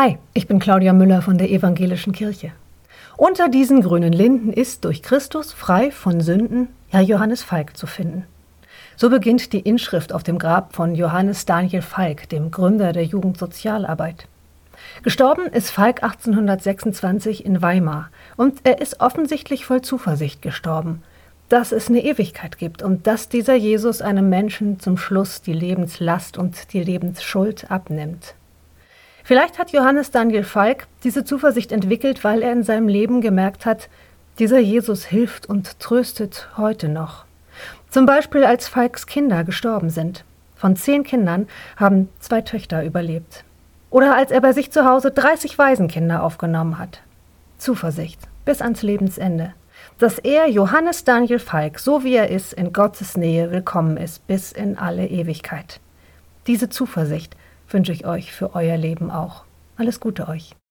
Hi, ich bin Claudia Müller von der Evangelischen Kirche. Unter diesen grünen Linden ist durch Christus frei von Sünden Herr Johannes Falk zu finden. So beginnt die Inschrift auf dem Grab von Johannes Daniel Falk, dem Gründer der Jugendsozialarbeit. Gestorben ist Falk 1826 in Weimar und er ist offensichtlich voll Zuversicht gestorben, dass es eine Ewigkeit gibt und dass dieser Jesus einem Menschen zum Schluss die Lebenslast und die Lebensschuld abnimmt. Vielleicht hat Johannes Daniel Falk diese Zuversicht entwickelt, weil er in seinem Leben gemerkt hat, dieser Jesus hilft und tröstet heute noch. Zum Beispiel als Falks Kinder gestorben sind. Von zehn Kindern haben zwei Töchter überlebt. Oder als er bei sich zu Hause 30 Waisenkinder aufgenommen hat. Zuversicht bis ans Lebensende. Dass er, Johannes Daniel Falk, so wie er ist, in Gottes Nähe willkommen ist bis in alle Ewigkeit. Diese Zuversicht wünsche ich euch für euer Leben auch. Alles Gute euch.